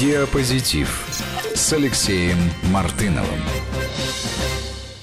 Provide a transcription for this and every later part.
Диапозитив с Алексеем Мартыновым.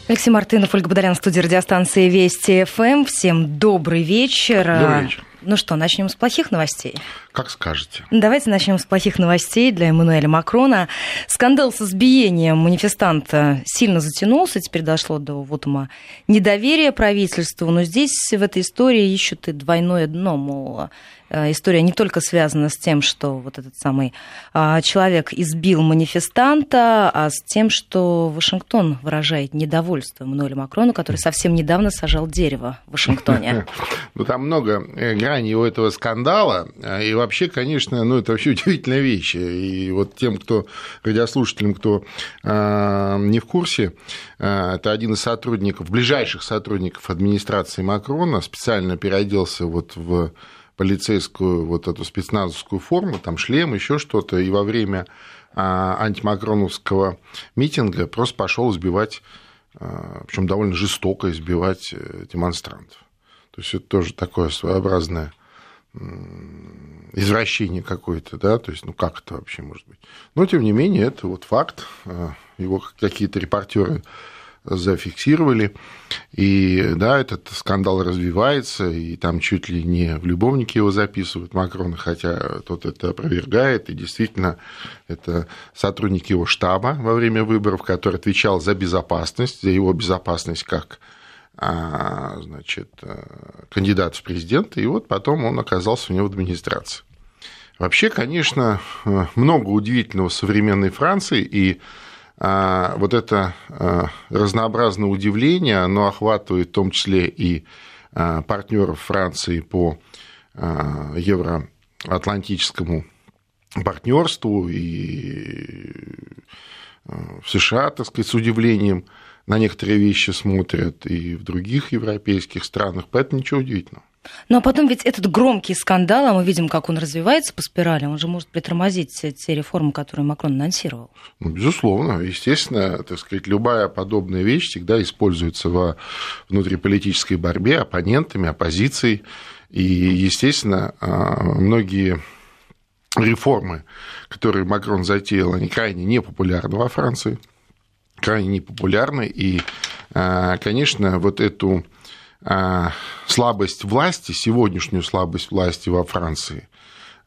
Алексей Мартынов, Ольга Бадарян, студия радиостанции Вести ФМ. Всем добрый вечер. Добрый вечер. Ну что, начнем с плохих новостей? Как скажете. Давайте начнем с плохих новостей для Эммануэля Макрона. Скандал с избиением манифестанта сильно затянулся, теперь дошло до вотума недоверия правительству, но здесь в этой истории ищут и двойное дно, мол, история не только связана с тем, что вот этот самый а, человек избил манифестанта, а с тем, что Вашингтон выражает недовольство Эммануэлю Макрону, который совсем недавно сажал дерево в Вашингтоне. Ну, там много э, граней у этого скандала, э, и вообще, конечно, ну, это вообще удивительная вещь. И вот тем, кто, радиослушателям, кто э, не в курсе, э, это один из сотрудников, ближайших сотрудников администрации Макрона, специально переоделся вот в полицейскую вот эту спецназовскую форму, там шлем, еще что-то, и во время а, антимакроновского митинга просто пошел избивать, а, причем довольно жестоко избивать э, демонстрантов. То есть это тоже такое своеобразное извращение какое-то, да, то есть, ну как это вообще может быть? Но, тем не менее, это вот факт, а, его какие-то репортеры зафиксировали. И да, этот скандал развивается, и там чуть ли не в любовнике его записывают Макрона, хотя тот это опровергает, и действительно это сотрудник его штаба во время выборов, который отвечал за безопасность, за его безопасность как а, значит, кандидат в президенты, и вот потом он оказался у него в администрации. Вообще, конечно, много удивительного в современной Франции, и а, вот это а, разнообразное удивление, оно охватывает в том числе и а, партнеров Франции по евроатлантическому партнерству и в США, так сказать, с удивлением на некоторые вещи смотрят и в других европейских странах, поэтому ничего удивительного. Ну а потом ведь этот громкий скандал, а мы видим, как он развивается по спирали, он же может притормозить те реформы, которые Макрон анонсировал. Ну, безусловно. Естественно, так сказать, любая подобная вещь всегда используется во внутриполитической борьбе оппонентами, оппозицией. И, естественно, а, многие реформы, которые Макрон затеял, они крайне непопулярны во Франции, крайне непопулярны. И, а, конечно, вот эту слабость власти, сегодняшнюю слабость власти во Франции.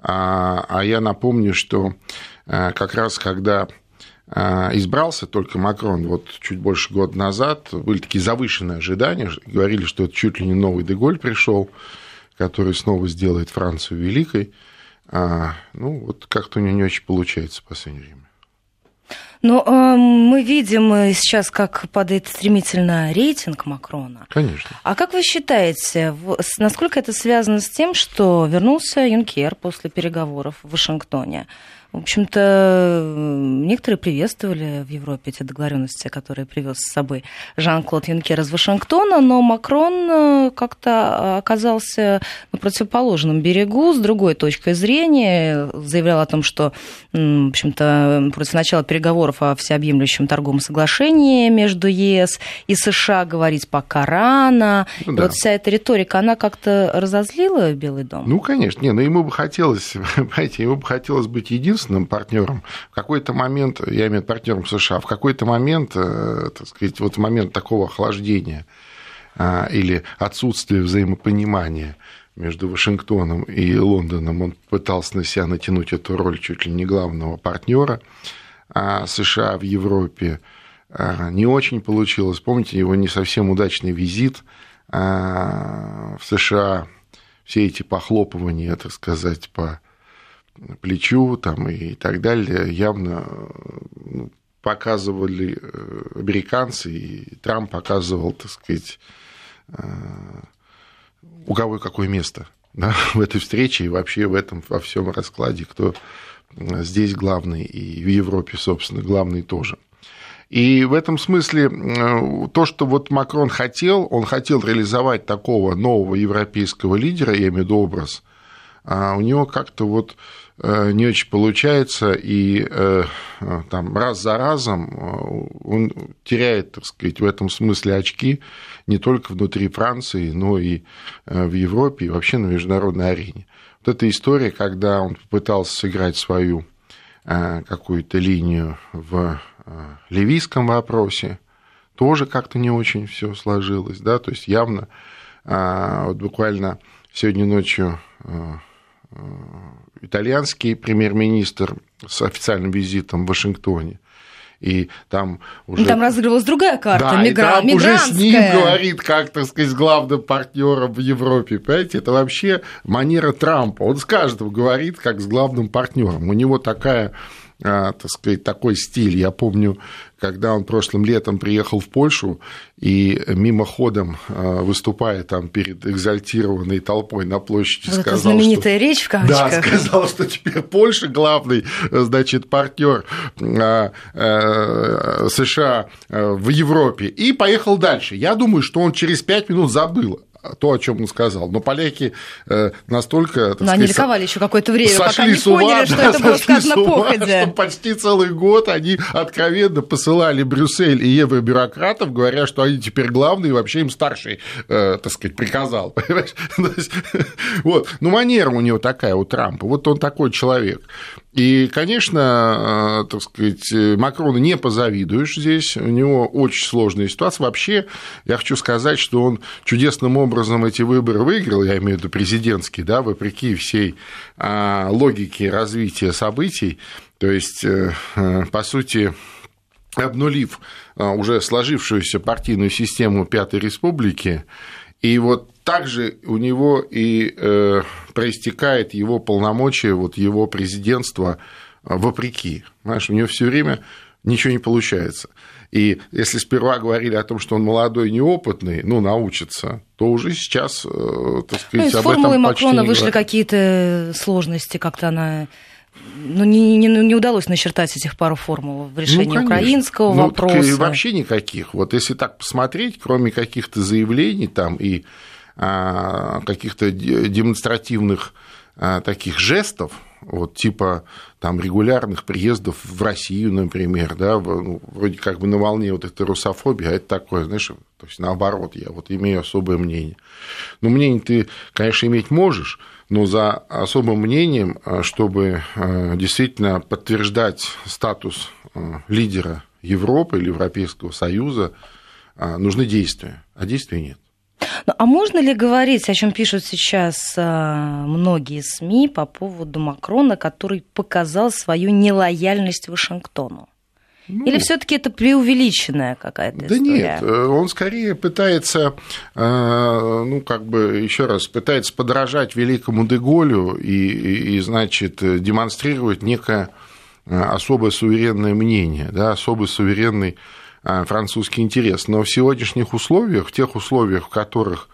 А, а я напомню, что а, как раз когда избрался только Макрон вот чуть больше года назад, были такие завышенные ожидания, говорили, что это чуть ли не новый Деголь пришел, который снова сделает Францию великой. Ну, вот как-то у него не очень получается в последнее время. Но э, мы видим э, сейчас, как падает стремительно рейтинг Макрона. Конечно. А как вы считаете, насколько это связано с тем, что вернулся Юнкер после переговоров в Вашингтоне? В общем-то, некоторые приветствовали в Европе эти договоренности, которые привез с собой Жан-Клод Юнкер из Вашингтона, но Макрон э, как-то оказался на противоположном берегу, с другой точкой зрения, заявлял о том, что, в общем-то, против начала переговоров о всеобъемлющем торговом соглашении между ЕС и США говорить пока рано. Ну, да. вот вся эта риторика, она как-то разозлила Белый дом? Ну, конечно. Не, но ему бы хотелось, понимаете, ему бы хотелось быть единственным единственным партнером. В какой-то момент, я имею в виду партнером США, в какой-то момент, э, так сказать, вот в момент такого охлаждения а, или отсутствия взаимопонимания между Вашингтоном и Лондоном, он пытался на себя натянуть эту роль чуть ли не главного партнера а США в Европе. А, не очень получилось. Помните его не совсем удачный визит в США, все эти похлопывания, так сказать, по плечу там, и так далее, явно ну, показывали э, американцы, и Трамп показывал, так сказать, э, у кого какое место да, в этой встрече и вообще в этом во всем раскладе, кто здесь главный, и в Европе, собственно, главный тоже. И в этом смысле э, то, что вот Макрон хотел, он хотел реализовать такого нового европейского лидера, я имею в виду образ, а у него как-то вот Э, не очень получается, и э, там, раз за разом э, он теряет, так сказать, в этом смысле очки не только внутри Франции, но и в Европе, и вообще на международной арене. Вот эта история, когда он попытался сыграть свою какую-то линию в ливийском вопросе, тоже как-то не очень все сложилось, да, то есть явно вот буквально сегодня ночью итальянский премьер-министр с официальным визитом в Вашингтоне. И там уже... Там разыгрывалась другая карта, да, мигра... и там уже с ним говорит, как, так сказать, с главным партнером в Европе, понимаете, это вообще манера Трампа, он с каждым говорит, как с главным партнером, у него такая так сказать, такой стиль. Я помню, когда он прошлым летом приехал в Польшу и мимоходом а, выступая там перед экзальтированной толпой на площади, вот сказал, знаменитая что... речь в кавычках. Да, сказал, что теперь Польша главный, значит, партнер а, США в Европе, и поехал дальше. Я думаю, что он через пять минут забыл то, о чем он сказал. Но поляки э, настолько... Но сказать, они ликовали еще какое-то время, пока не поняли, ума, что да, это было сказано ума, походя. Что почти целый год они откровенно посылали Брюссель и евробюрократов, говоря, что они теперь главные, и вообще им старший, э, так сказать, приказал. вот. Ну, манера у него такая, у Трампа. Вот он такой человек. И, конечно, э, так сказать, Макрону не позавидуешь здесь, у него очень сложная ситуация. Вообще, я хочу сказать, что он чудесным образом эти выборы выиграл, я имею в виду президентские, да, вопреки всей а, логике развития событий. То есть, э, э, по сути, обнулив уже сложившуюся партийную систему Пятой Республики, и вот также у него и э, проистекает его полномочия, вот его президентство э, вопреки. Знаешь, у него все время ничего не получается. И если сперва говорили о том, что он молодой, неопытный, ну, научится, то уже сейчас, э, так сказать, ну, об этом почти Макрона вышли какие-то сложности, как-то она ну, не, не, не удалось начертать этих пару формул в решении ну, украинского ну, вопроса. вообще никаких. Вот если так посмотреть, кроме каких-то заявлений там и а, каких-то демонстративных а, таких жестов, вот типа там регулярных приездов в Россию, например, да, ну, вроде как бы на волне вот этой русофобии, а это такое, знаешь, то есть наоборот, я вот имею особое мнение. Но мнение ты, конечно, иметь можешь, но за особым мнением, а, чтобы действительно подтверждать статус лидера Европы или Европейского Союза, нужны действия, а действий нет. Ну, а можно ли говорить, о чем пишут сейчас а, многие СМИ по поводу Макрона, который показал свою нелояльность Вашингтону? Ну, Или все-таки это преувеличенная какая-то да история? нет, э, он скорее пытается, э, ну, как бы, еще раз, пытается подражать великому Деголю и, и, и значит, демонстрировать некое э, особое суверенное мнение, да, особый суверенный французский интерес. Но в сегодняшних условиях, в тех условиях, в которых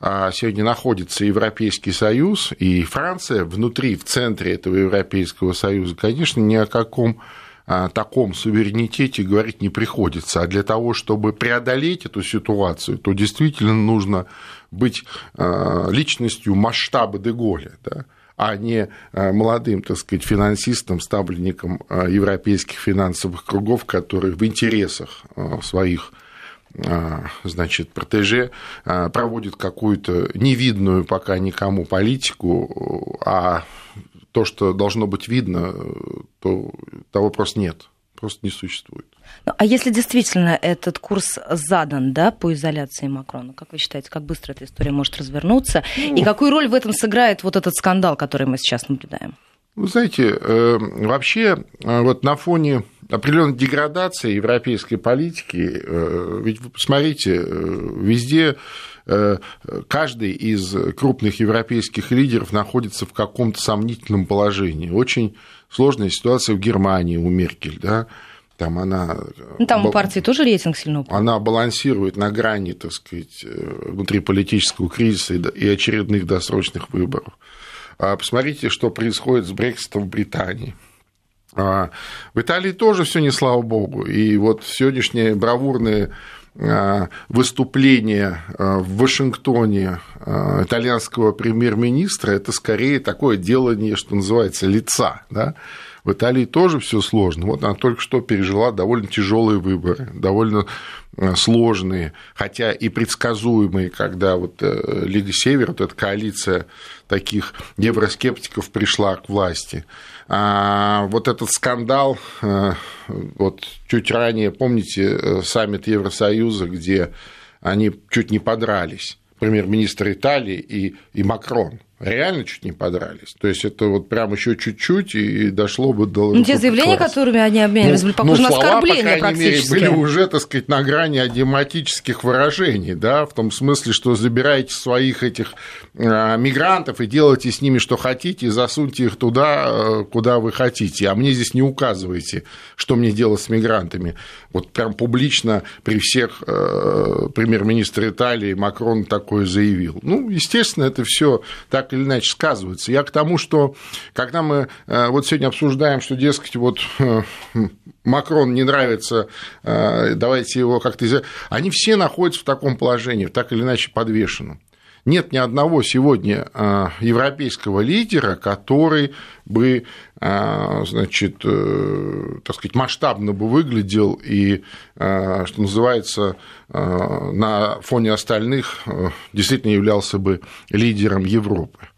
сегодня находится Европейский Союз и Франция внутри, в центре этого Европейского Союза, конечно, ни о каком а, таком суверенитете говорить не приходится. А для того, чтобы преодолеть эту ситуацию, то действительно нужно быть личностью масштаба Деголя. Да? а не э, молодым, так сказать, финансистом, ставленником э, европейских финансовых кругов, которые в интересах э, своих значит, протеже проводит какую-то невидную пока никому политику, а то, что должно быть видно, то того просто нет, просто не существует. Ну, а если действительно этот курс задан да, по изоляции Макрона, как вы считаете, как быстро эта история может развернуться? Ну, и какую роль в этом сыграет вот этот скандал, который мы сейчас наблюдаем? Вы знаете, э, вообще э, вот на фоне определенной деградации европейской политики, э, ведь вы посмотрите, везде каждый из крупных европейских лидеров находится в каком-то сомнительном положении. Очень сложная ситуация в Германии у Меркель, да, там она... Ну, там у партии тоже рейтинг сильно упал. Она балансирует на грани, так сказать, э, внутриполитического кризиса и очередных досрочных выборов. А посмотрите, что происходит с Брекситом в Британии. А в Италии тоже все не слава богу. И вот сегодняшнее бравурное а, выступление в Вашингтоне итальянского премьер-министра это скорее такое делание, что называется, лица. Да? В Италии тоже все сложно. Вот она только что пережила довольно тяжелые выборы, довольно э, сложные, хотя и предсказуемые, когда вот э, Лига Севера, вот эта коалиция таких евроскептиков пришла к власти. А вот этот скандал, э, вот чуть ранее, помните, саммит Евросоюза, где они чуть не подрались, премьер-министр Италии и, и Макрон реально чуть не подрались. То есть это вот прям еще чуть-чуть и дошло бы до... Ну, те заявления, класс. которыми они обменивались, ну, были похожи ну, на слова, оскорбления по практически. Мере, были уже, так сказать, на грани адематических выражений, да, в том смысле, что забираете своих этих э, мигрантов и делайте с ними что хотите, и засуньте их туда, э, куда вы хотите, а мне здесь не указывайте, что мне делать с мигрантами. Вот прям публично при всех э, премьер-министр Италии Макрон такое заявил. Ну, естественно, это все так или иначе сказывается. Я к тому, что когда мы э, вот сегодня обсуждаем, что, дескать, вот э, Макрон не нравится, э, давайте его как-то... Они все находятся в таком положении, так или иначе подвешенном. Нет ни одного сегодня европейского лидера, который бы, значит, так сказать, масштабно бы выглядел и, что называется, на фоне остальных действительно являлся бы лидером Европы.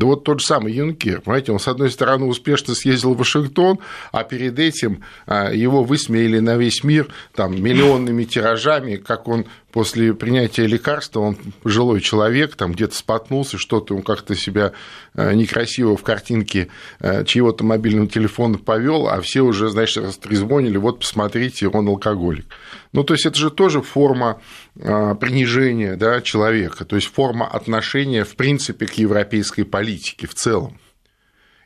Да вот тот же самый Юнкер, понимаете, он, с одной стороны, успешно съездил в Вашингтон, а перед этим а, его высмеяли на весь мир там, миллионными тиражами, как он после принятия лекарства, он пожилой человек, там где-то споткнулся, что-то он как-то себя а, некрасиво в картинке а, чьего-то мобильного телефона повел, а все уже, значит, растрезвонили, вот посмотрите, он алкоголик. Ну, то есть это же тоже форма принижения да, человека, то есть форма отношения, в принципе, к европейской политике в целом.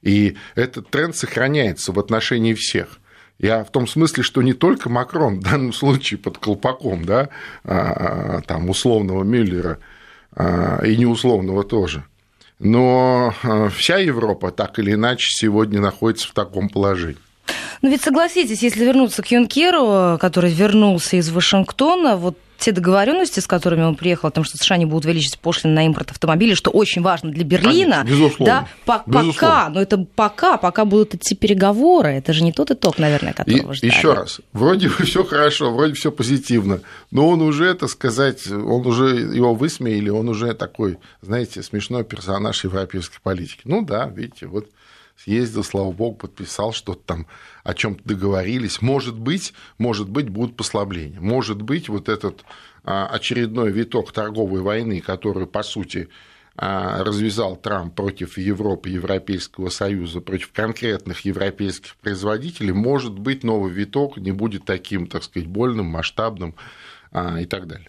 И этот тренд сохраняется в отношении всех. Я в том смысле, что не только Макрон, в данном случае под колпаком, да, а, там, условного Мюллера а, и неусловного тоже, но а, вся Европа так или иначе сегодня находится в таком положении. Ну ведь согласитесь, если вернуться к Юнкеру, который вернулся из Вашингтона, вот те договоренности, с которыми он приехал, о том, что США не будут увеличить пошлины на импорт автомобилей, что очень важно для Берлина. Конечно, безусловно. Да, по безусловно. пока, но это пока, пока будут идти переговоры, это же не тот итог, наверное, которого И, ждали. Еще раз, вроде бы все хорошо, вроде все позитивно, но он уже, это сказать, он уже его высмеяли, он уже такой, знаете, смешной персонаж европейской политики. Ну да, видите, вот съездил, слава богу, подписал что-то там, о чем-то договорились. Может быть, может быть, будут послабления. Может быть, вот этот а, очередной виток торговой войны, который, по сути, а, развязал Трамп против Европы, Европейского Союза, против конкретных европейских производителей, может быть, новый виток не будет таким, так сказать, больным, масштабным а, и так далее.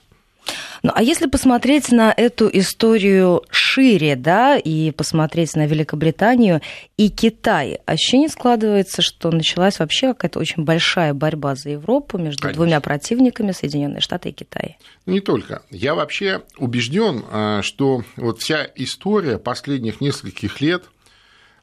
Ну, а если посмотреть на эту историю шире, да, и посмотреть на Великобританию и Китай, ощущение складывается, что началась вообще какая-то очень большая борьба за Европу между Конечно. двумя противниками Соединенные Штаты и Китай. Не только. Я вообще убежден, а, что вот вся история последних нескольких лет,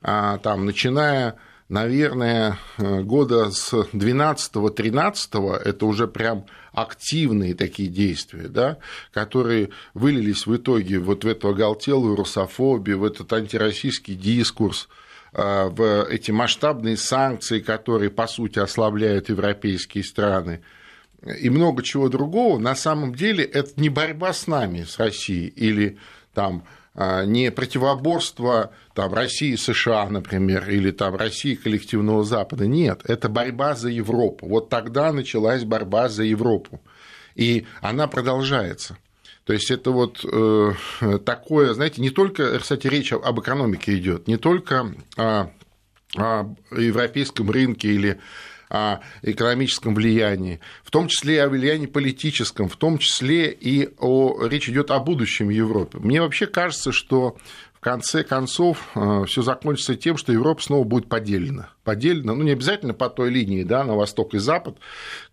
а, там, начиная наверное, э, года с 12-13 это уже прям активные такие действия, да, которые вылились в итоге вот в эту оголтелую русофобию, в этот антироссийский дискурс, э, в эти масштабные санкции, которые, по сути, ослабляют европейские страны, и много чего другого, на самом деле это не борьба с нами, с Россией, или там не противоборство там, России и США, например, или там, России коллективного Запада. Нет, это борьба за Европу. Вот тогда началась борьба за Европу. И она продолжается. То есть это вот э, такое, знаете, не только, кстати, речь об экономике идет, не только о, о европейском рынке или о экономическом влиянии, в том числе и о влиянии политическом, в том числе и о... речь идет о будущем Европы. Мне вообще кажется, что в конце концов э, все закончится тем, что Европа снова будет поделена. Поделена, ну, не обязательно по той линии, да, на восток и запад,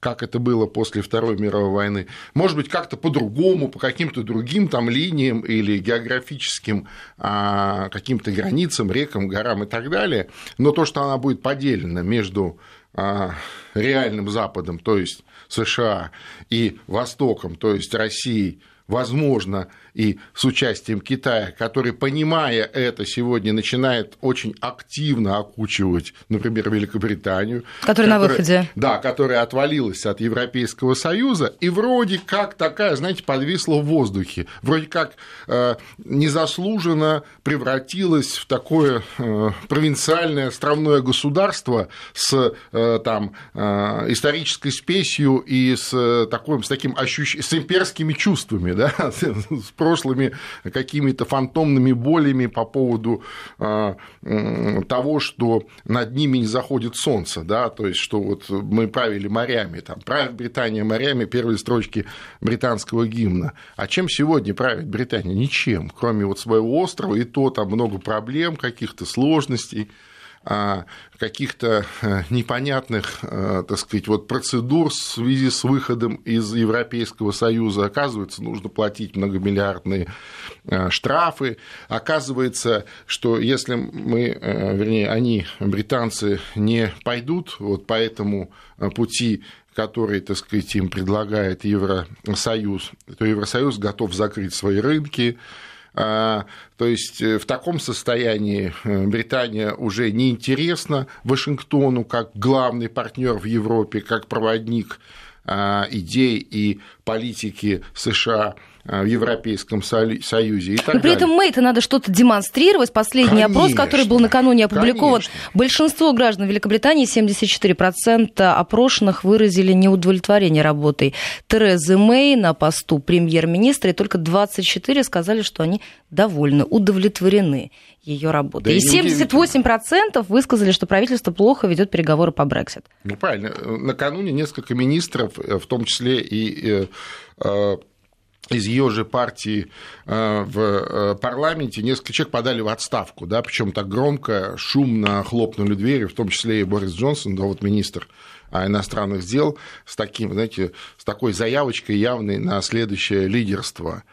как это было после Второй мировой войны. Может быть, как-то по-другому, по каким-то другим там линиям или географическим а, каким-то границам, рекам, горам и так далее. Но то, что она будет поделена между реальным Западом, то есть США, и Востоком, то есть Россией, возможно, и с участием Китая, который, понимая это, сегодня начинает очень активно окучивать, например, Великобританию. Которая, на выходе. Да, которая отвалилась от Европейского Союза, и вроде как такая, знаете, подвисла в воздухе, вроде как э, незаслуженно превратилась в такое э, провинциальное островное государство с э, там, э, исторической спесью и с, э, таким, с таким ощущ... с имперскими чувствами, да, с прошлыми какими-то фантомными болями по поводу а, того, что над ними не заходит солнце, да, то есть, что вот мы правили морями, там, правит Британия морями, первые строчки британского гимна. А чем сегодня правит Британия? Ничем, кроме вот своего острова, и то там много проблем, каких-то сложностей. А, каких-то э, непонятных, э, так сказать, вот процедур в связи с выходом из Европейского Союза. Оказывается, нужно платить многомиллиардные э, штрафы. Оказывается, что если мы, вернее, они, британцы, не пойдут вот по этому пути, который, так сказать, им предлагает Евросоюз, то Евросоюз готов закрыть свои рынки, то есть э, в таком состоянии э, Британия уже неинтересна Вашингтону как главный партнер в Европе, как проводник а, идей и политики США. а, в Европейском Союзе. И так Но при этом Мэйта надо что-то демонстрировать. Последний конечно, опрос, который был накануне опубликован, конечно. большинство граждан Великобритании, 74% опрошенных выразили неудовлетворение работой Терезы Мэй на посту премьер-министра, и только 24 сказали, что они довольны, удовлетворены ее работой. Да и 78% высказали, что правительство плохо ведет переговоры по Брексит. Ну, правильно. Накануне несколько министров, в том числе и э, э, из ее же партии э, в э, парламенте несколько человек подали в отставку, да, причем так громко, шумно хлопнули двери, в том числе и Борис Джонсон, да, вот министр а, иностранных дел, с таким, знаете, с такой заявочкой явной на следующее лидерство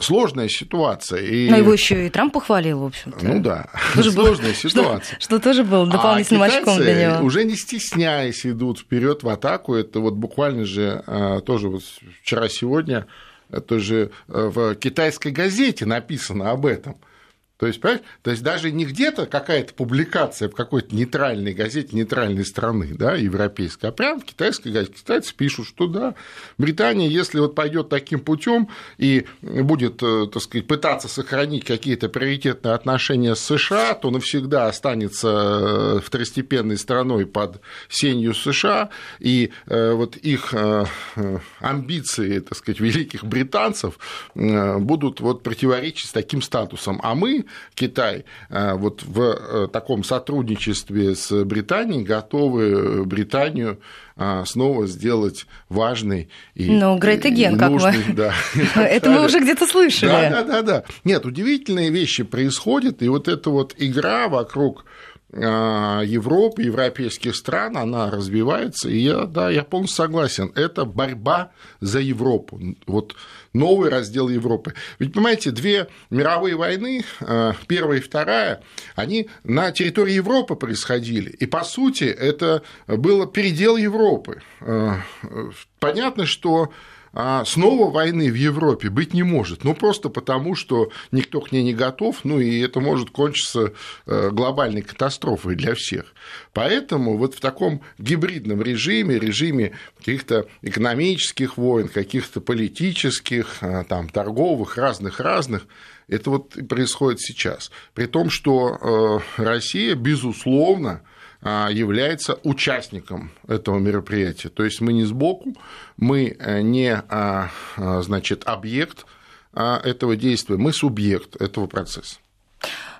сложная ситуация. И... Но его еще и Трамп похвалил, в общем-то. Ну да, тоже сложная был, ситуация. Что, что тоже было дополнительным а очком для него. уже не стесняясь идут вперед в атаку. Это вот буквально же а, тоже вот вчера-сегодня это же э, в китайской газете написано об этом – то есть, понимаете? То есть даже не где-то какая-то публикация в какой-то нейтральной газете нейтральной страны, да, европейской, а прямо в китайской газете. Китайцы пишут, что да, Британия, если вот пойдет таким путем и будет, э, так сказать, пытаться сохранить какие-то приоритетные отношения с США, то навсегда останется э, второстепенной страной под сенью США, и э, вот их амбиции, так сказать, великих британцев будут вот противоречить с таким статусом. А мы Китай э, вот в э, таком сотрудничестве с Британией готовы Британию э, снова сделать важный и Ну, Great Again, как мы. Да. Это мы уже где-то слышали. Да, да, да, да. Нет, удивительные вещи происходят, и вот эта вот игра вокруг Европы, европейских стран, она развивается, и я, да, я полностью согласен, это борьба за Европу. Вот новый раздел Европы. Ведь, понимаете, две мировые войны, э, первая и вторая, они на территории Европы происходили. И, по сути, это было передел Европы. Э, понятно, что а снова войны в Европе быть не может. Ну, просто потому, что никто к ней не готов, ну, и это может кончиться э, глобальной катастрофой для всех. Поэтому вот в таком гибридном режиме, режиме каких-то экономических войн, каких-то политических, э, там, торговых, разных-разных, это вот происходит сейчас. При том, что э, Россия, безусловно, а, является участником этого мероприятия. То есть мы не сбоку, мы э, не а, а, значит, объект этого действия, мы субъект этого процесса.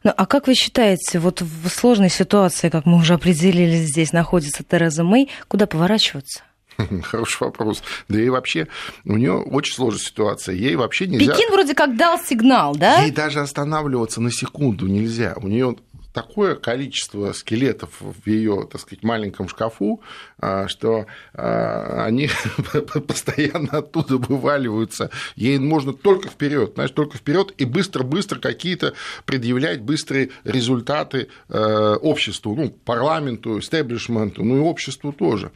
Ну, а как вы считаете, вот в сложной ситуации, как мы уже определили, здесь находится Тереза Мэй, куда поворачиваться? Хороший вопрос. Да и вообще у нее очень сложная ситуация. Ей вообще нельзя... Пекин вроде как дал сигнал, да? Ей даже останавливаться на секунду нельзя. У нее такое количество скелетов в ее, так сказать, маленьком шкафу, а, что а, они постоянно оттуда вываливаются. Ей можно только вперед, знаешь, только вперед и быстро-быстро какие-то предъявлять быстрые результаты э, обществу, ну, парламенту, истеблишменту, ну и обществу тоже.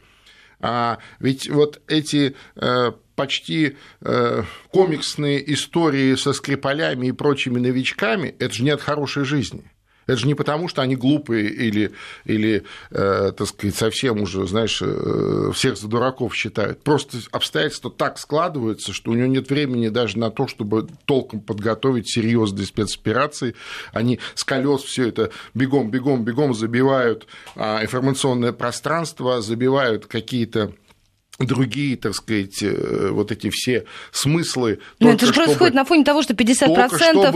А ведь вот эти э, почти э, комиксные истории со скрипалями и прочими новичками, это же не от хорошей жизни. Это же не потому, что они глупые или, или э, так сказать, совсем уже, знаешь, э, всех за дураков считают. Просто обстоятельства так складываются, что у него нет времени даже на то, чтобы толком подготовить серьезные спецоперации. Они с колес все это бегом, бегом, бегом забивают а, информационное пространство, забивают какие-то другие, так сказать, э, вот эти все смыслы. Но это же чтобы, происходит на фоне того, что 50%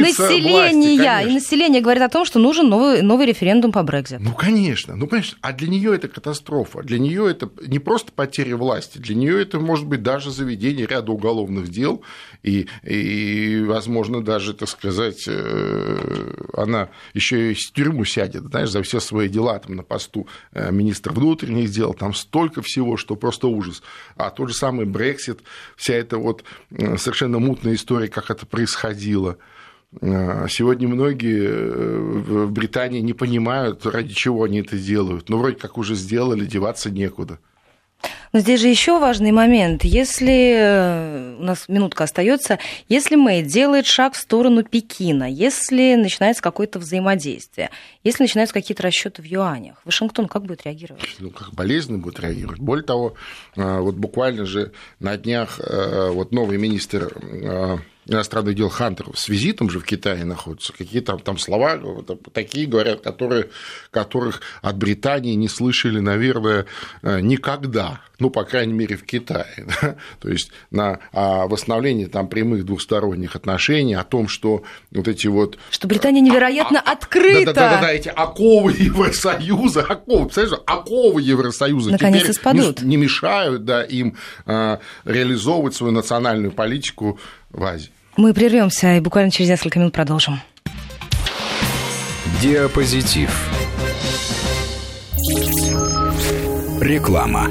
населения власти, и население говорит о том, что нужен новый, новый референдум по Брекзиту. Ну, конечно, ну, конечно. А для нее это катастрофа. Для нее это не просто потеря власти, для нее это может быть даже заведение ряда уголовных дел, и, и возможно, даже, так сказать, э, она еще и в тюрьму сядет, знаешь, за все свои дела там, на посту э, министра внутренних дел, там столько всего, что просто просто ужас. А тот же самый Брексит, вся эта вот э, совершенно мутная история, как это происходило. Э, сегодня многие э, в Британии не понимают, ради чего они это делают. Но вроде как уже сделали, деваться некуда. Но здесь же еще важный момент. Если э, у нас минутка остается, если Мэй делает шаг в сторону Пекина, если начинается какое-то взаимодействие, если начинаются какие-то расчеты в юанях, Вашингтон как будет реагировать? Ну, как болезненно будет реагировать. Более того, э, вот буквально же на днях э, вот новый министр иностранных дел Хантер с визитом же в Китае находится, какие там, там слова такие говорят, которые, которых от Британии не слышали, наверное, э, никогда, ну, по крайней мере, в Китае. Да? То есть на о восстановлении там прямых двухсторонних отношений, о том, что вот эти вот... Что Британия невероятно а, открыта. Да-да-да, эти оковы Евросоюза, оковы, представляешь, оковы Евросоюза Наконец теперь спадут. Не, не мешают да, им а, реализовывать свою национальную политику в Азии. Мы прервемся и буквально через несколько минут продолжим. Диапозитив. Реклама.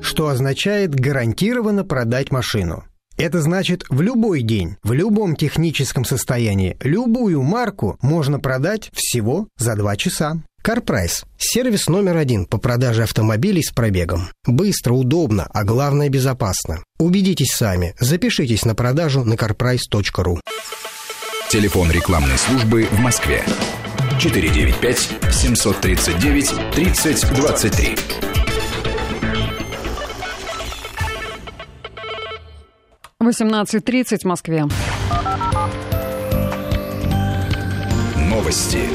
Что означает гарантированно продать машину? Это значит, в любой день, в любом техническом состоянии, любую марку можно продать всего за два часа. CarPrice – сервис номер один по продаже автомобилей с пробегом. Быстро, удобно, а главное – безопасно. Убедитесь сами. Запишитесь на продажу на carprice.ru. Телефон рекламной службы в Москве. 495-739-3023. Восемнадцать тридцать в Москве. Новости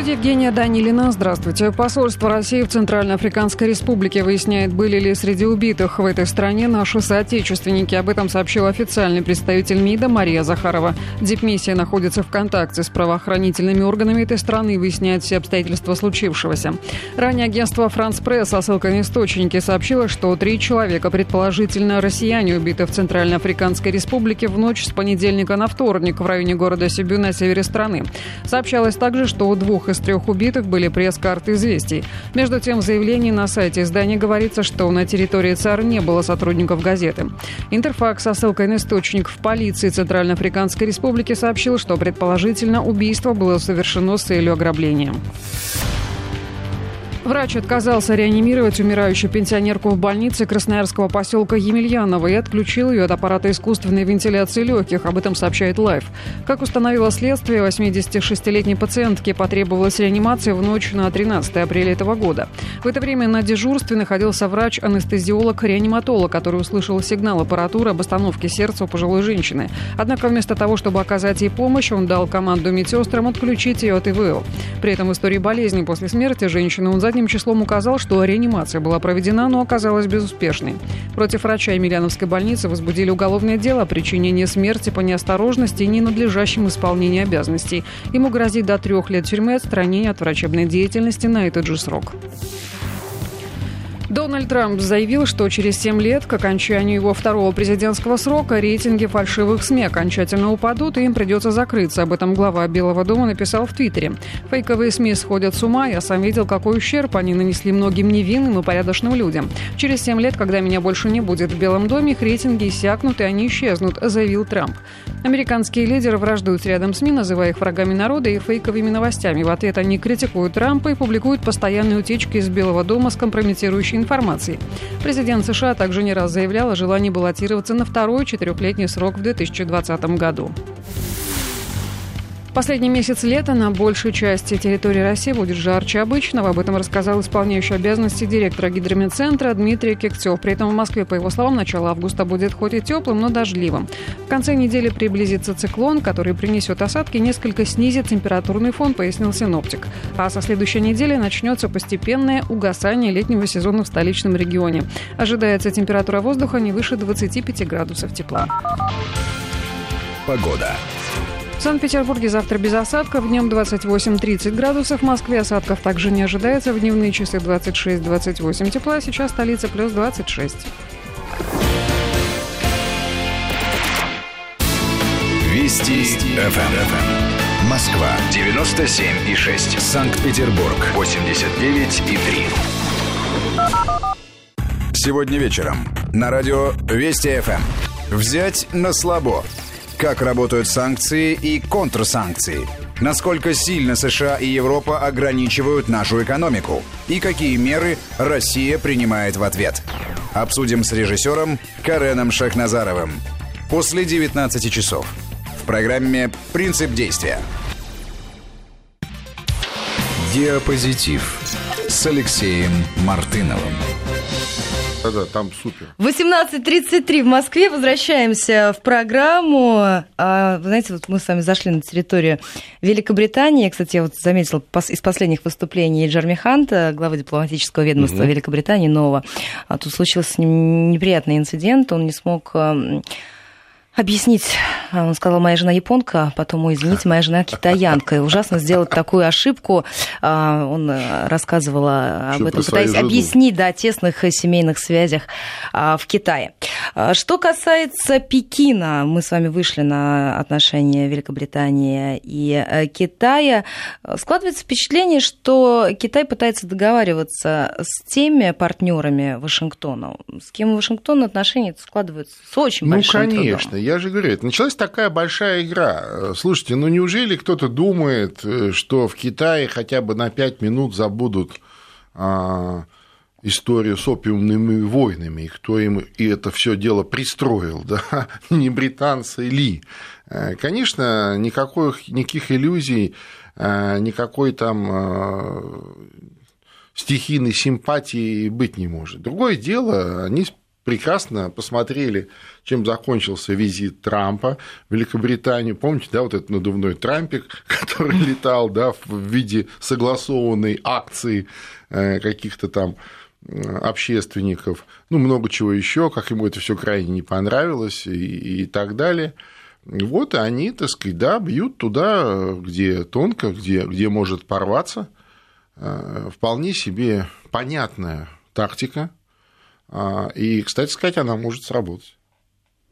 студии Евгения Данилина. Здравствуйте. Посольство России в Центральноафриканской Республике выясняет, были ли среди убитых в этой стране наши соотечественники. Об этом сообщил официальный представитель МИДа Мария Захарова. Дипмиссия находится в контакте с правоохранительными органами этой страны и выясняет все обстоятельства случившегося. Ранее агентство «Франс Пресс» со ссылкой на источники сообщило, что три человека, предположительно россияне, убиты в Центральноафриканской Республике в ночь с понедельника на вторник в районе города Сибю на севере страны. Сообщалось также, что у двух из трех убитых были пресс-карты известий. Между тем, в заявлении на сайте издания говорится, что на территории ЦАР не было сотрудников газеты. Интерфакс со ссылкой на источник в полиции Центральноафриканской Республики сообщил, что предположительно убийство было совершено с целью ограбления. Врач отказался реанимировать умирающую пенсионерку в больнице Красноярского поселка Емельяново и отключил ее от аппарата искусственной вентиляции легких. Об этом сообщает Лайф. Как установило следствие, 86-летней пациентке потребовалась реанимация в ночь на 13 апреля этого года. В это время на дежурстве находился врач-анестезиолог-реаниматолог, который услышал сигнал аппаратуры об остановке сердца у пожилой женщины. Однако вместо того, чтобы оказать ей помощь, он дал команду медсестрам отключить ее от ИВЛ. При этом в истории болезни после смерти женщины он задним числом указал, что реанимация была проведена, но оказалась безуспешной. Против врача Емельяновской больницы возбудили уголовное дело о причинении смерти по неосторожности и ненадлежащем исполнении обязанностей. Ему грозит до трех лет тюрьмы отстранения от врачебной деятельности на этот же срок. Дональд Трамп заявил, что через 7 лет к окончанию его второго президентского срока рейтинги фальшивых СМИ окончательно упадут, и им придется закрыться. Об этом глава Белого дома написал в Твиттере. Фейковые СМИ сходят с ума. Я сам видел, какой ущерб они нанесли многим невинным и порядочным людям. Через 7 лет, когда меня больше не будет в Белом доме, их рейтинги иссякнут и они исчезнут, заявил Трамп. Американские лидеры враждуют рядом СМИ, называя их врагами народа и фейковыми новостями. В ответ они критикуют Трампа и публикуют постоянные утечки из Белого дома с компрометирующей информации. Президент США также не раз заявлял о желании баллотироваться на второй четырехлетний срок в 2020 году. Последний месяц лета на большей части территории России будет жарче обычного. Об этом рассказал исполняющий обязанности директора гидромедцентра Дмитрий Кекцев. При этом в Москве, по его словам, начало августа будет хоть и теплым, но дождливым. В конце недели приблизится циклон, который принесет осадки и несколько снизит температурный фон, пояснил синоптик. А со следующей недели начнется постепенное угасание летнего сезона в столичном регионе. Ожидается температура воздуха не выше 25 градусов тепла. Погода. В Санкт-Петербурге завтра без осадков, днем 28-30 градусов. В Москве осадков также не ожидается. В дневные часы 26-28 тепла. Сейчас столица плюс 26. Вести. ФМ. Москва 97 и 6. Санкт-Петербург 89 и 3. Сегодня вечером на радио Вести ФМ. Взять на слабо как работают санкции и контрсанкции, насколько сильно США и Европа ограничивают нашу экономику и какие меры Россия принимает в ответ. Обсудим с режиссером Кареном Шахназаровым после 19 часов в программе «Принцип действия». Диапозитив с Алексеем Мартыновым. Да-да, там супер. 18.33 в Москве. Возвращаемся в программу. А, вы знаете, вот мы с вами зашли на территорию Великобритании. Кстати, я вот заметила из последних выступлений Джерми Ханта, главы дипломатического ведомства угу. Великобритании, нового. А тут случился с ним неприятный инцидент. Он не смог объяснить. Он сказал, моя жена японка, а потом, ой, извините, моя жена китаянка. И ужасно сделать такую ошибку. А, он э, рассказывал об Что этом, пытаясь жену. объяснить, да, о тесных семейных связях а, в Китае. Что касается Пекина, мы с вами вышли на отношения Великобритании и э, Китая. Складывается впечатление, что Китай пытается договариваться с теми партнерами Вашингтона, с кем Вашингтон отношения складываются с очень ну, большим конечно. трудом. Я же говорю, это началась такая большая игра. Слушайте, ну неужели кто-то думает, э, что в Китае хотя бы на 5 минут забудут а, историю с опиумными войнами, и кто им и это все дело пристроил, да, не британцы ли. Э, конечно, никаких, никаких иллюзий, э, никакой там стихийной симпатии быть не может. Другое дело, они прекрасно посмотрели, чем закончился визит Трампа в Великобританию. Помните, да, вот этот надувной Трампик, который летал, да, в виде согласованной акции э, каких-то там э, общественников, ну, много чего еще, как ему это все крайне не понравилось и, и так далее. Вот и они, так сказать, да, бьют туда, где тонко, где, где может порваться. Э, вполне себе понятная тактика, и, кстати сказать, она может сработать.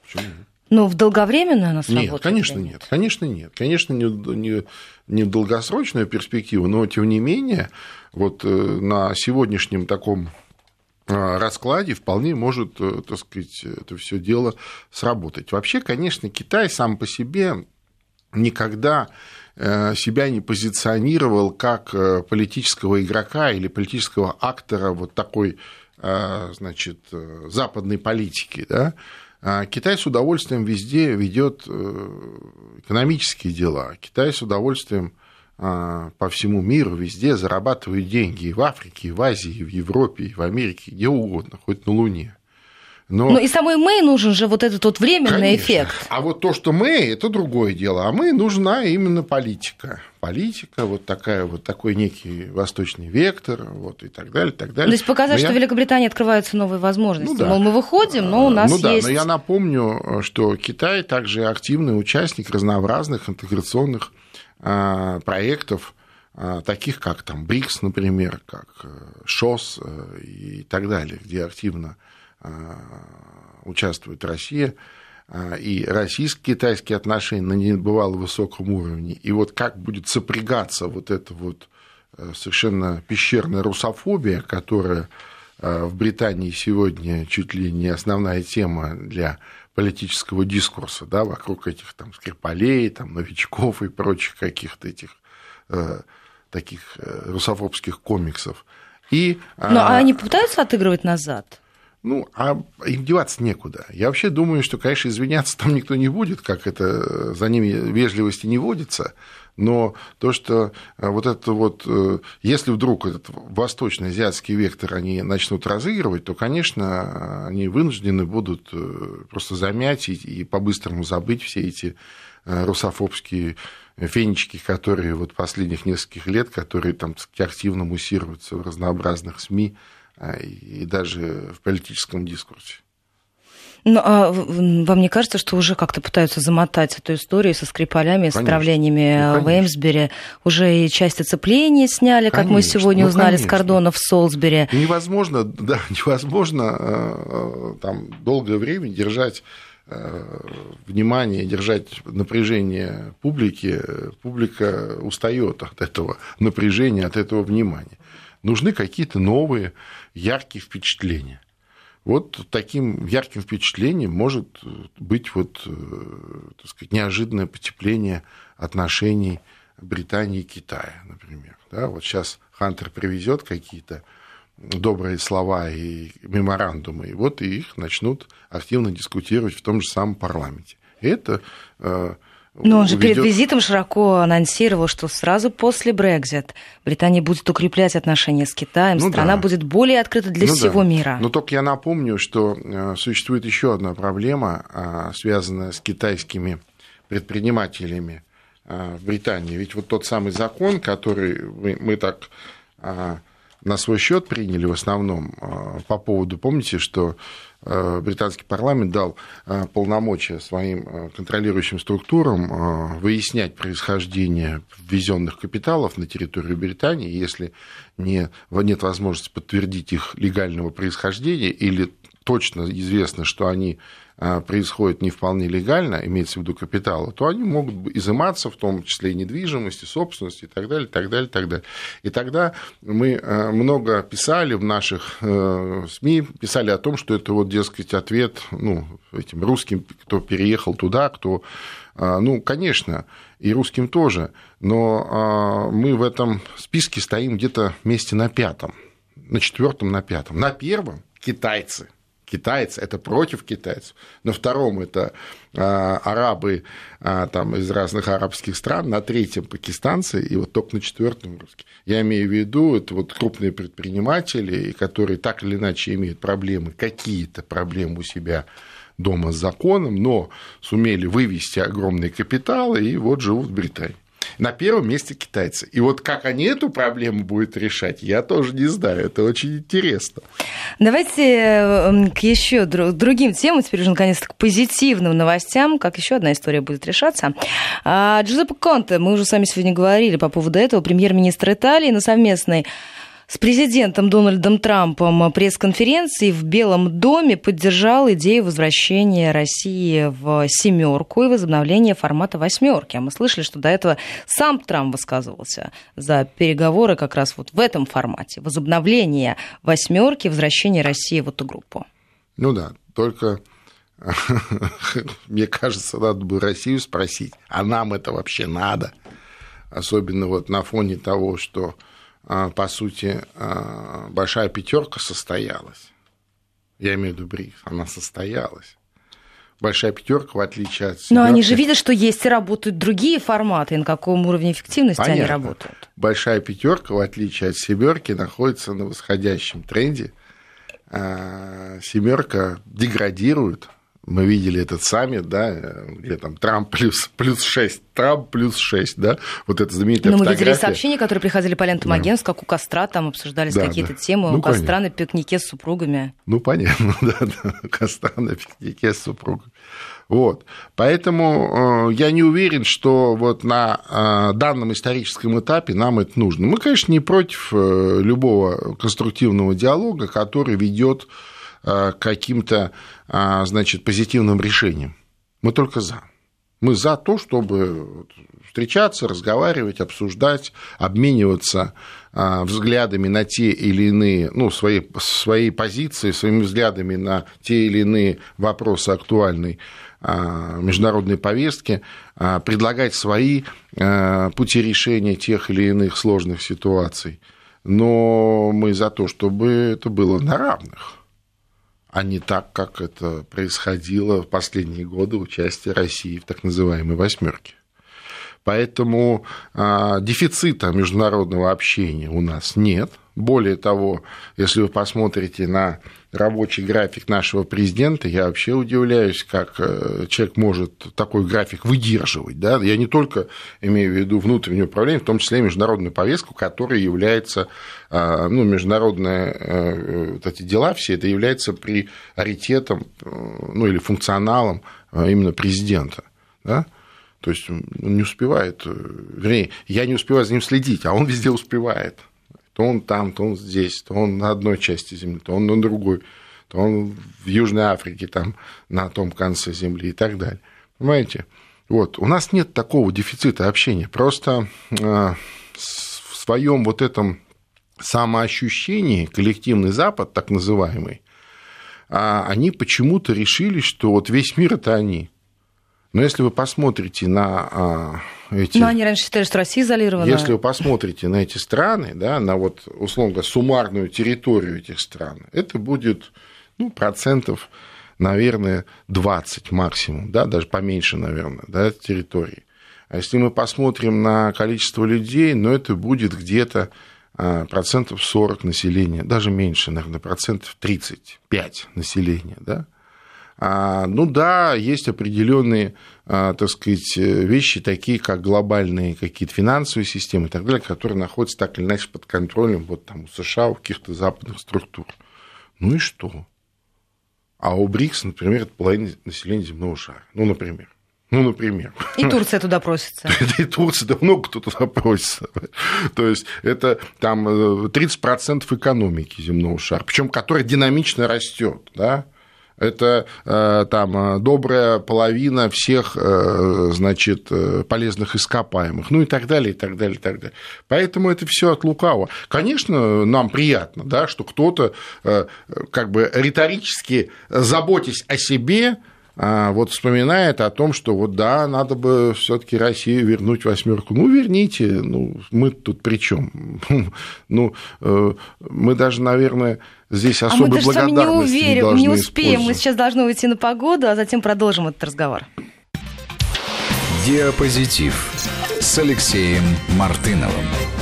Почему нет? Ну, в долговременную она сработает? Нет, конечно, нет. Конечно, нет. Конечно, не, не, не в долгосрочную перспективу, но, тем не менее, вот э, на сегодняшнем таком а, раскладе вполне может, э, так сказать, это все дело сработать. Вообще, конечно, Китай сам по себе никогда э, себя не позиционировал как политического игрока или политического актора вот такой а, значит, э, западной политики, да, а Китай с удовольствием везде ведет э, экономические дела. Китай с удовольствием а, по всему миру везде зарабатывает деньги и в Африке, и в Азии, и в Европе, и в Америке, где угодно, хоть на Луне. Но... Но и самой Мэй нужен же вот этот вот временный Конечно. эффект. А вот то, что Мэй, это другое дело. А Мэй нужна именно политика. Политика, вот, такая, вот такой некий восточный вектор, вот, и так далее, так далее. То есть показать, но что я... в Великобритании открываются новые возможности. Ну, да. Мол, мы выходим, но у нас ну, да, есть... но я напомню, что Китай также активный участник разнообразных интеграционных а, проектов, а, таких как там БРИКС, например, как э, ШОС э, и так далее, где активно участвует Россия, э, и российско-китайские отношения на небывало высоком уровне. И вот как будет сопрягаться вот эта вот э, совершенно пещерная русофобия, которая в Британии сегодня чуть ли не основная тема для политического дискурса, да, вокруг этих там Скрипалей, там, новичков и прочих каких-то этих таких русофобских комиксов – И, ну, а они пытаются отыгрывать назад? Ну, а им деваться некуда. Я вообще думаю, что, конечно, извиняться там никто не будет, как это за ними вежливости не водится. Но то, что э, вот это вот, э, если вдруг этот восточно-азиатский вектор они начнут разыгрывать, то, конечно, они вынуждены будут э, просто замять и по-быстрому забыть все эти русофобские фенечки, которые вот последних нескольких лет, которые там активно муссируются в разнообразных СМИ, и даже в политическом дискурсе. Ну, а вам не кажется, что уже как-то пытаются замотать эту историю со Скрипалями, с отравлениями ну, в Эймсбери? Уже и часть оцепления сняли, конечно. как мы сегодня ну, узнали, конечно. с кордонов в Солсбери. Невозможно, да, невозможно э, там долгое время держать э, внимание, держать напряжение публики. Публика устает от этого напряжения, от этого внимания нужны какие-то новые яркие впечатления. Вот таким ярким впечатлением может быть вот, э, так сказать, неожиданное потепление отношений Британии и Китая, например. Да, вот сейчас Хантер привезет какие-то добрые слова и меморандумы, и вот их начнут активно дискутировать в том же самом парламенте. И это э, но он же уведет... перед визитом широко анонсировал, что сразу после Брекзит Британия будет укреплять отношения с Китаем, ну страна да. будет более открыта для ну всего да. мира. Но только я напомню, что э, существует еще одна проблема, а, связанная с китайскими предпринимателями э, в Британии. Ведь вот тот самый закон, который мы так а, на свой счет приняли в основном а, по поводу, помните, что Э, британский парламент дал э, полномочия своим контролирующим структурам выяснять происхождение ввезенных капиталов на территорию Британии, если не, нет возможности подтвердить их легального происхождения или точно известно, что они а, происходит не вполне легально, имеется в виду капитала, то они могут изыматься, в том числе и недвижимости, собственности и так далее, и так далее, и так далее. И тогда мы а, много писали в наших э, СМИ, писали о том, что это вот, дескать, ответ ну, этим русским, кто переехал туда, кто а, ну, конечно, и русским тоже, но мы в этом списке стоим где-то вместе на пятом, на четвертом, на пятом. На первом китайцы – китайцы, это против китайцев. На втором это а, арабы а, там, из разных арабских стран, на третьем пакистанцы, и вот только на четвертом русские. Я имею в виду, это вот крупные предприниматели, которые так или иначе имеют проблемы, какие-то проблемы у себя дома с законом, но сумели вывести огромные капиталы и вот живут в Британии. На первом месте китайцы. И вот как они эту проблему будут решать, я тоже не знаю. Это очень интересно. Давайте эм, к еще другим темам, теперь уже наконец-то к позитивным новостям, как еще одна история будет решаться. А, Джузеппе Конте, мы уже с вами сегодня говорили по поводу этого, премьер-министр Италии на совместной с президентом Дональдом Трампом пресс-конференции в Белом доме поддержал идею возвращения России в семерку и возобновления формата восьмерки. А мы слышали, что до этого сам Трамп высказывался за переговоры как раз вот в этом формате. Возобновление восьмерки, возвращение России в эту группу. Ну да, только мне кажется, надо бы Россию спросить, а нам это вообще надо? Особенно вот на фоне того, что по сути, а, большая пятерка состоялась. Я имею в виду БРИКС, она состоялась. Большая пятерка, в отличие от... Но они же видят, что есть и работают другие форматы, и на каком уровне эффективности Понятно. они работают. Большая пятерка, в отличие от семерки, находится на восходящем тренде. А, Семерка деградирует, мы видели этот саммит, да, где там Трамп плюс, плюс 6, Трамп плюс 6, да, вот это знаменитая Но мы видели сообщения, которые приходили по лентам да. агентств, как у костра там обсуждались да, какие-то да. темы, ну, у костра понятно. на пикнике с супругами. Ну, понятно, да, да, костра на пикнике с супругами. Вот. Поэтому э, я не уверен, что вот на э, данном историческом этапе нам это нужно. Мы, конечно, не против э, любого конструктивного диалога, который ведет каким-то, э, значит, позитивным решением. Мы только за. Мы за то, чтобы встречаться, разговаривать, обсуждать, обмениваться э, взглядами на те или иные, ну, свои, свои позиции, своими взглядами на те или иные вопросы актуальной международной повестки, предлагать свои пути решения тех или иных сложных ситуаций. но мы за то, чтобы это было на равных а не так, как это происходило в последние годы участия России в так называемой «восьмерке». Поэтому а, дефицита международного общения у нас нет. Более того, если вы посмотрите на рабочий график нашего президента, я вообще удивляюсь, как э, человек может такой график выдерживать. Да? Я не только имею в виду внутреннее управление, в том числе и международную повестку, которая является, а, ну, международные э, вот эти дела все, это является приоритетом, э, ну, или функционалом именно президента. Да? То есть он не успевает, вернее, я не успеваю за ним следить, а он везде успевает. То он там, то он здесь, то он на одной части Земли, то он на другой, то он в Южной Африке, там, на том конце Земли и так далее. Понимаете? Вот. У нас нет такого дефицита общения. Просто э, в своем вот этом самоощущении коллективный Запад, так называемый, а они почему-то решили, что вот весь мир это они. Но если вы посмотрите на а, эти... Но они раньше считали, что Россия изолирована. Если вы посмотрите на эти страны, да, на вот, условно говоря, суммарную территорию этих стран, это будет ну, процентов, наверное, 20 максимум, да, даже поменьше, наверное, да, территории. А если мы посмотрим на количество людей, ну, это будет где-то а, процентов 40 населения, даже меньше, наверное, процентов 35 населения, да. А, ну да, есть определенные, а, так сказать, вещи, такие как глобальные какие-то финансовые системы и так далее, которые находятся так или иначе под контролем вот там у США, у каких-то западных структур. Ну и что? А у БРИКС, например, это половина населения земного шара. Ну, например. Ну, например. И Турция туда просится. И Турция, да много кто туда просится. То есть это там 30% э, экономики земного шара, причем которая динамично растет, да, это э, там э, добрая половина всех, э, значит, полезных ископаемых, ну и так далее, и так далее, и так далее. Поэтому это все от лукавого. Конечно, нам приятно, да, что кто-то как бы риторически заботясь о себе, вот вспоминает о том, что вот да, надо бы все-таки Россию вернуть восьмерку. Ну, верните, ну, мы тут при чем? Ну, мы даже, наверное, здесь особой а мы даже сами не уверим, не, не успеем. Мы сейчас должны уйти на погоду, а затем продолжим этот разговор. Диапозитив с Алексеем Мартыновым.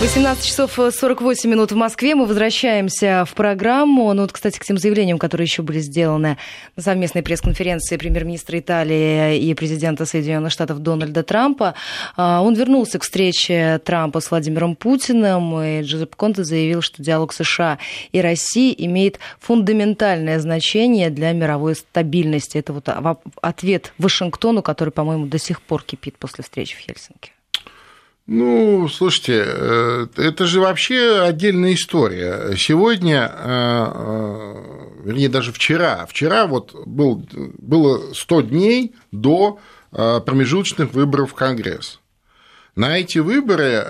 18 часов 48 минут в Москве. Мы возвращаемся в программу. Ну, вот, кстати, к тем заявлениям, которые еще были сделаны на совместной пресс-конференции премьер-министра Италии и президента Соединенных Штатов Дональда Трампа. А, он вернулся к встрече Трампа с Владимиром Путиным, и Джозеп Конте заявил, что диалог США и России имеет фундаментальное значение для мировой стабильности. Это вот ответ Вашингтону, который, по-моему, до сих пор кипит после встречи в Хельсинки. Ну, слушайте, э, это же вообще отдельная история. Сегодня, э, э, вернее, даже вчера, вчера вот был, было 100 дней до промежуточных выборов в Конгресс. На эти выборы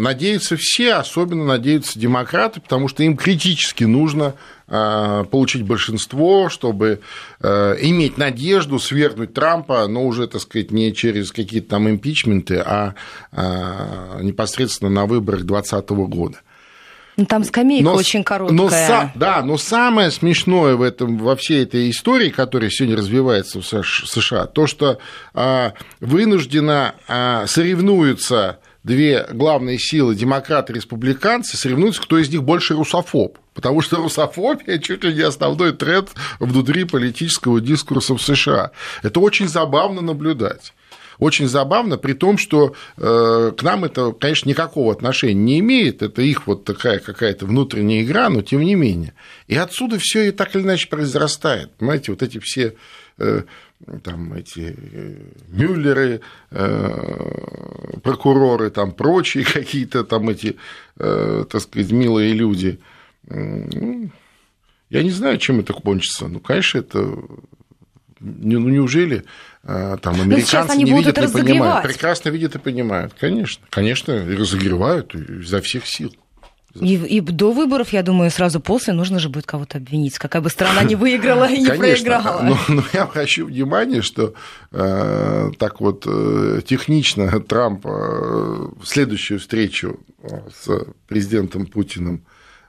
надеются все, особенно надеются демократы, потому что им критически нужно Э, получить большинство, чтобы э, иметь надежду свергнуть Трампа, но уже, так сказать, не через какие-то там импичменты, а э, непосредственно на выборах 2020 года. Ну, там скамейка но, очень короткая. Но, да, но самое смешное в этом, во всей этой истории, которая сегодня развивается в США, то, что а, вынужденно а, соревнуются две главные силы, демократы и республиканцы, соревнуются, кто из них больше русофоб. Потому что русофобия чуть ли не основной тренд внутри политического дискурса в США. Это очень забавно наблюдать. Очень забавно, при том, что э, к нам это, конечно, никакого отношения не имеет, это их вот такая какая-то внутренняя игра, но тем не менее. И отсюда все и так или иначе произрастает. Понимаете, вот эти все э, там эти э, Мюллеры, прокуроры, там прочие какие-то там эти, так сказать, милые люди. Я не знаю, чем это кончится. Ну, конечно, это ну, неужели там американцы не видят и понимают? Прекрасно видят и понимают, конечно. Конечно, и разогревают изо всех сил. И, и до выборов, я думаю, сразу после нужно же будет кого-то обвинить, какая бы страна не выиграла и не проиграла. Но, но я обращу внимание, что э, так вот э, технично Трамп э, следующую встречу э, с президентом Путиным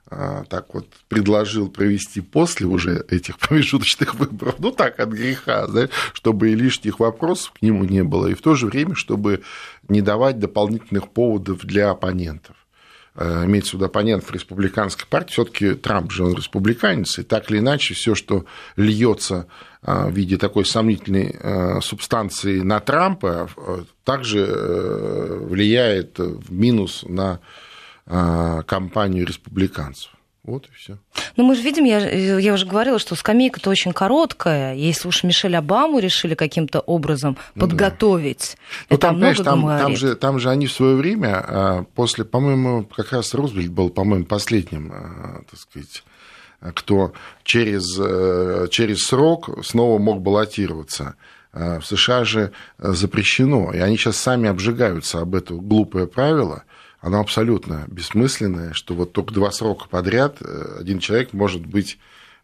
так вот предложил провести после уже этих промежуточных выборов, ну так, от греха, знаешь, чтобы и лишних вопросов к нему не было, и в то же время, чтобы не давать дополнительных поводов для оппонентов. Э, имеется в виду оппонентов республиканской партии, все-таки Трамп же он республиканец, и так или иначе все, что льется э, в виде такой сомнительной э, субстанции на Трампа, также влияет в минус на кампанию республиканцев. Вот и все. Ну, мы же видим, я, я уже говорила, что скамейка-то очень короткая. Если уж Мишель Обаму решили каким-то образом ну, подготовить, да. это ну, там, много там, там, же, там же они в свое время, а, после, по-моему, как раз Рузвельт был, по-моему, последним, а, так сказать, кто через, э, через срок снова мог баллотироваться. А, в США же запрещено, и они сейчас сами обжигаются об это глупое правило – оно абсолютно бессмысленное, что вот только два срока подряд э, один человек может быть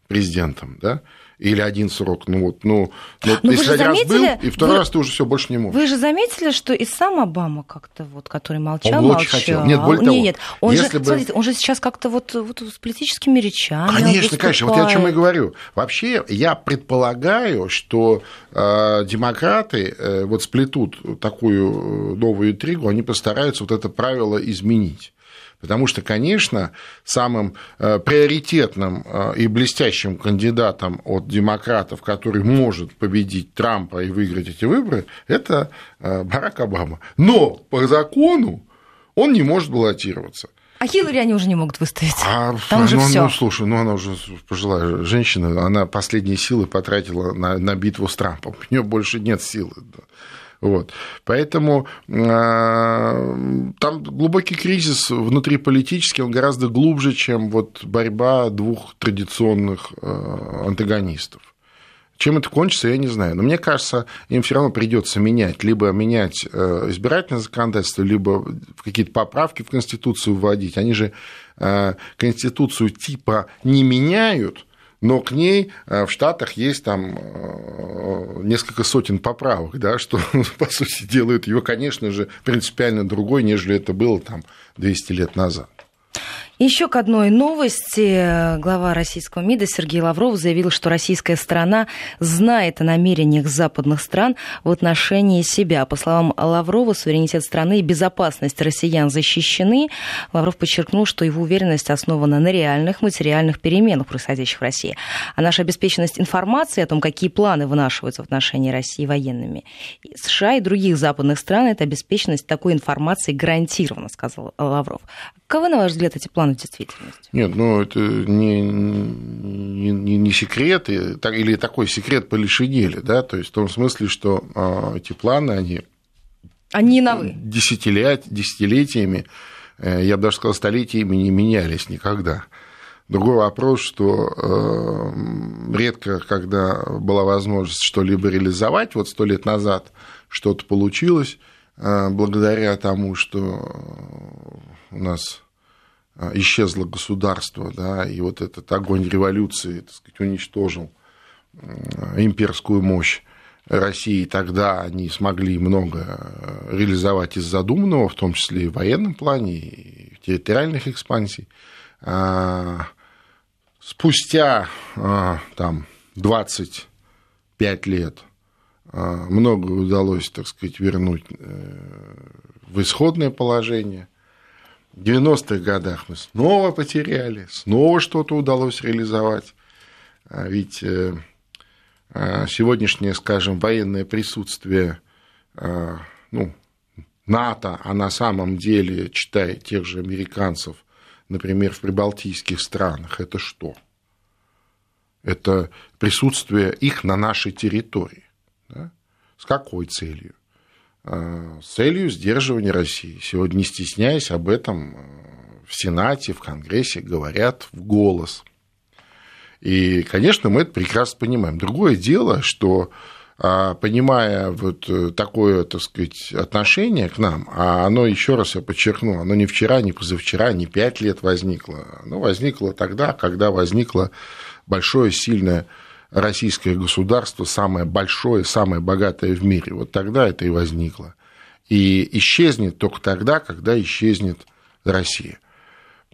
президентом, да? Или один срок. Ну вот, ну, ну Но если один заметили, раз был, и второй вы, раз ты уже все больше не можешь. Вы же заметили, что и сам Обама как-то вот, который молчал, он молчал. хотел. Нет, более того, нет, он же, бы... смотрите, он же сейчас как-то вот, вот с политическими речами. Конечно, выступает. конечно. Вот я о чем и говорю. Вообще, я предполагаю, что э, демократы э, вот сплетут такую э, новую интригу, они постараются вот это правило изменить. Потому что, конечно, самым э, приоритетным э, и блестящим кандидатом от демократов, который может победить Трампа и выиграть эти выборы, это э, Барак Обама. Но по закону он не может баллотироваться. А Хиллари они уже не могут выставить. А, Там уже ну, все. ну, слушай, ну она уже пожилая женщина, она последние силы потратила на, на битву с Трампом. У нее больше нет силы. Вот. Поэтому э, там глубокий кризис внутриполитический, он гораздо глубже, чем вот борьба двух традиционных э, антагонистов. Чем это кончится, я не знаю. Но мне кажется, им все равно придется менять, либо менять э, избирательное законодательство, либо какие-то поправки в Конституцию вводить. Они же Конституцию типа не меняют, но к ней э, в Штатах есть там э, несколько сотен поправок, да, что, по сути, делает ее, конечно же, принципиально другой, нежели это было там 200 лет назад. Еще к одной новости. Глава российского МИДа Сергей Лавров заявил, что российская сторона знает о намерениях западных стран в отношении себя. По словам Лаврова, суверенитет страны и безопасность россиян защищены. Лавров подчеркнул, что его уверенность основана на реальных материальных переменах, происходящих в России. А наша обеспеченность информацией о том, какие планы вынашиваются в отношении России военными США и других западных стран, эта обеспеченность такой информации гарантирована, сказал Лавров. Каковы, на ваш взгляд, эти планы в действительности? Нет, ну это не, не, не секрет, или такой секрет полишинели, да, то есть в том смысле, что а, эти планы, они... Они новы. Десятилет, десятилетиями, э, я бы даже сказал, столетиями не менялись никогда. Другой вопрос, что э, редко, когда была возможность что-либо реализовать, вот сто лет назад что-то получилось, э, благодаря тому, что у нас исчезло государство, да, и вот этот огонь революции, так сказать, уничтожил имперскую мощь России, тогда они смогли много а, реализовать из задуманного, в том числе и в военном плане, и в территориальных экспансий. А, спустя там, 25 лет многое удалось, так сказать, вернуть э, в исходное положение. В 90-х годах мы снова потеряли, снова что-то удалось реализовать. А ведь э, а, сегодняшнее, скажем, военное присутствие а, ну, НАТО, а на самом деле, читая тех же американцев, например, в прибалтийских странах, это что? Это присутствие их на нашей территории. Да? С какой целью? Э, с целью сдерживания России. Сегодня, не стесняясь, об этом э, в Сенате, в Конгрессе говорят в голос. И, конечно, мы это прекрасно понимаем. Другое дело, что а, понимая вот э, такое, так сказать, отношение к нам, а оно, еще раз я подчеркну, оно не вчера, не позавчера, не пять лет возникло, оно возникло тогда, когда возникло большое, сильное российское государство, самое большое, самое богатое в мире. Вот тогда это и возникло. И исчезнет только тогда, когда исчезнет Россия.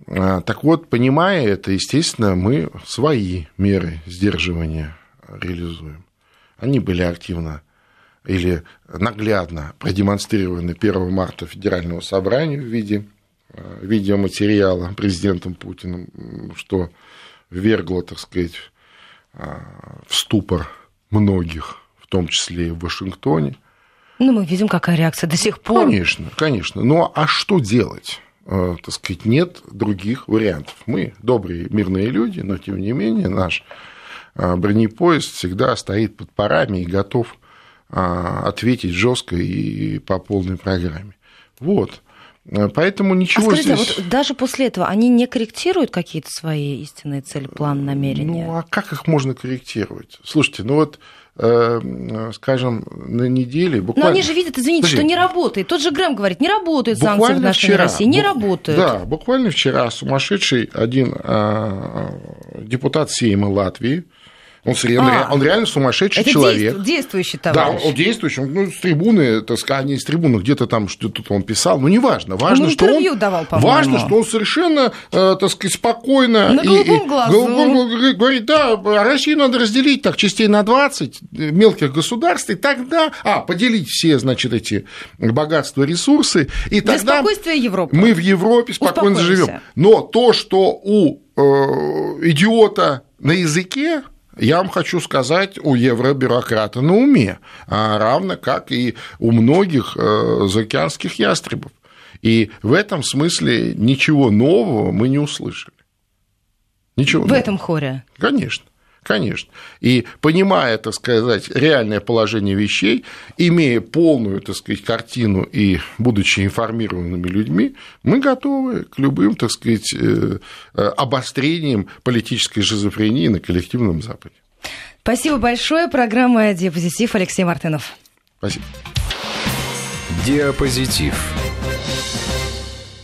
А, так вот, понимая это, естественно, мы свои меры сдерживания реализуем. Они были активно или наглядно продемонстрированы 1 марта Федерального собрания в виде э, видеоматериала президентом Путиным, что ввергло, так сказать, в ступор многих, в том числе и в Вашингтоне. Ну, мы видим, какая реакция до сих пор. Конечно, конечно. Ну, а что делать? Э, так сказать, нет других вариантов. Мы добрые, мирные люди, но, тем не менее, наш а, бронепоезд всегда стоит под парами и готов а, ответить жестко и по полной программе. Вот. Поэтому ничего а скажите, здесь... вот даже после этого они не корректируют какие-то свои истинные цели, план, намерения? Ну, а как их можно корректировать? Слушайте, ну вот э, скажем, на неделе буквально... Но они же видят, извините, Подожди. что не работает. Тот же Грэм говорит, не работают санкции в нашей вчера, России, не бу... работают. Да, буквально вчера сумасшедший один депутат Сейма Латвии, он, а, он реально сумасшедший это человек. действующий товарищ. Да, он действующий. Ну, с трибуны, так сказать, не с трибуны, где-то там что-то он писал. Ну, неважно. Важно, он что он, давал, важно, что он совершенно, э, так сказать, спокойно... На голубом и, глазу. Голубом, говорит, да, Россию надо разделить так частей на 20 мелких государств, и тогда... А, поделить все, значит, эти богатства, ресурсы, и Для тогда... спокойствия Европы. Мы в Европе спокойно живем. Но то, что у э, идиота на языке я вам хочу сказать, у евробюрократа на уме, а равно как и у многих э, заокеанских ястребов. И в этом смысле ничего нового мы не услышали. Ничего. В нового. этом хоре. Конечно. Конечно. И понимая, так сказать, реальное положение вещей, имея полную, так сказать, картину и будучи информированными людьми, мы готовы к любым, так сказать, э, э, обострениям политической шизофрении на коллективном Западе. Спасибо большое. Программа «Диапозитив» Алексей Мартынов. Спасибо. Диапозитив.